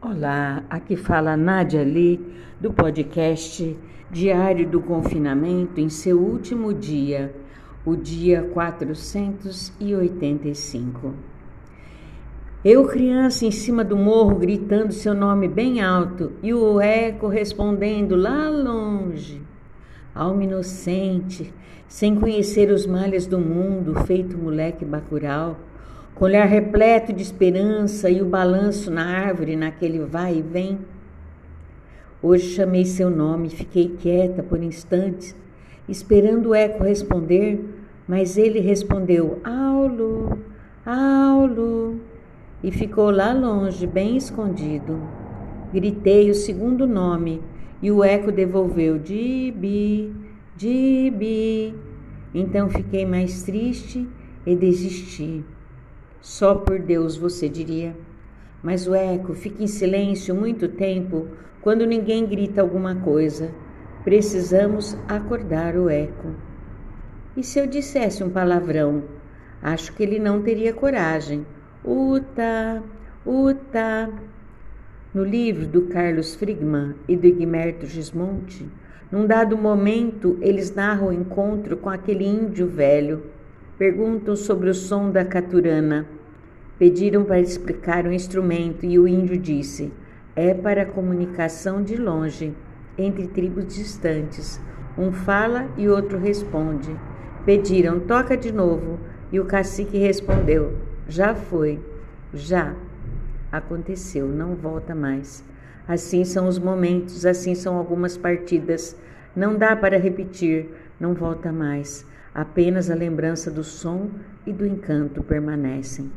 Olá, aqui fala Nádia Lee do podcast Diário do Confinamento em seu último dia, o dia 485. Eu, criança, em cima do morro, gritando seu nome bem alto e o eco respondendo lá longe. Alma inocente, sem conhecer os males do mundo, feito moleque bacural com olhar repleto de esperança e o balanço na árvore naquele vai e vem. Hoje chamei seu nome, e fiquei quieta por instantes, esperando o eco responder, mas ele respondeu: Aulo, Aulo, e ficou lá longe, bem escondido. Gritei o segundo nome e o eco devolveu: Dibi, Dibi. Então fiquei mais triste e desisti. Só por Deus, você diria. Mas o eco fica em silêncio muito tempo quando ninguém grita alguma coisa. Precisamos acordar o eco. E se eu dissesse um palavrão? Acho que ele não teria coragem. Uta, uta. No livro do Carlos Frigman e do Guimerto Gismonte, num dado momento, eles narram o encontro com aquele índio velho Perguntam sobre o som da caturana. Pediram para explicar o instrumento e o índio disse: é para comunicação de longe, entre tribos distantes. Um fala e outro responde. Pediram: toca de novo. E o cacique respondeu: já foi, já. Aconteceu, não volta mais. Assim são os momentos, assim são algumas partidas. Não dá para repetir, não volta mais. Apenas a lembrança do som e do encanto permanecem.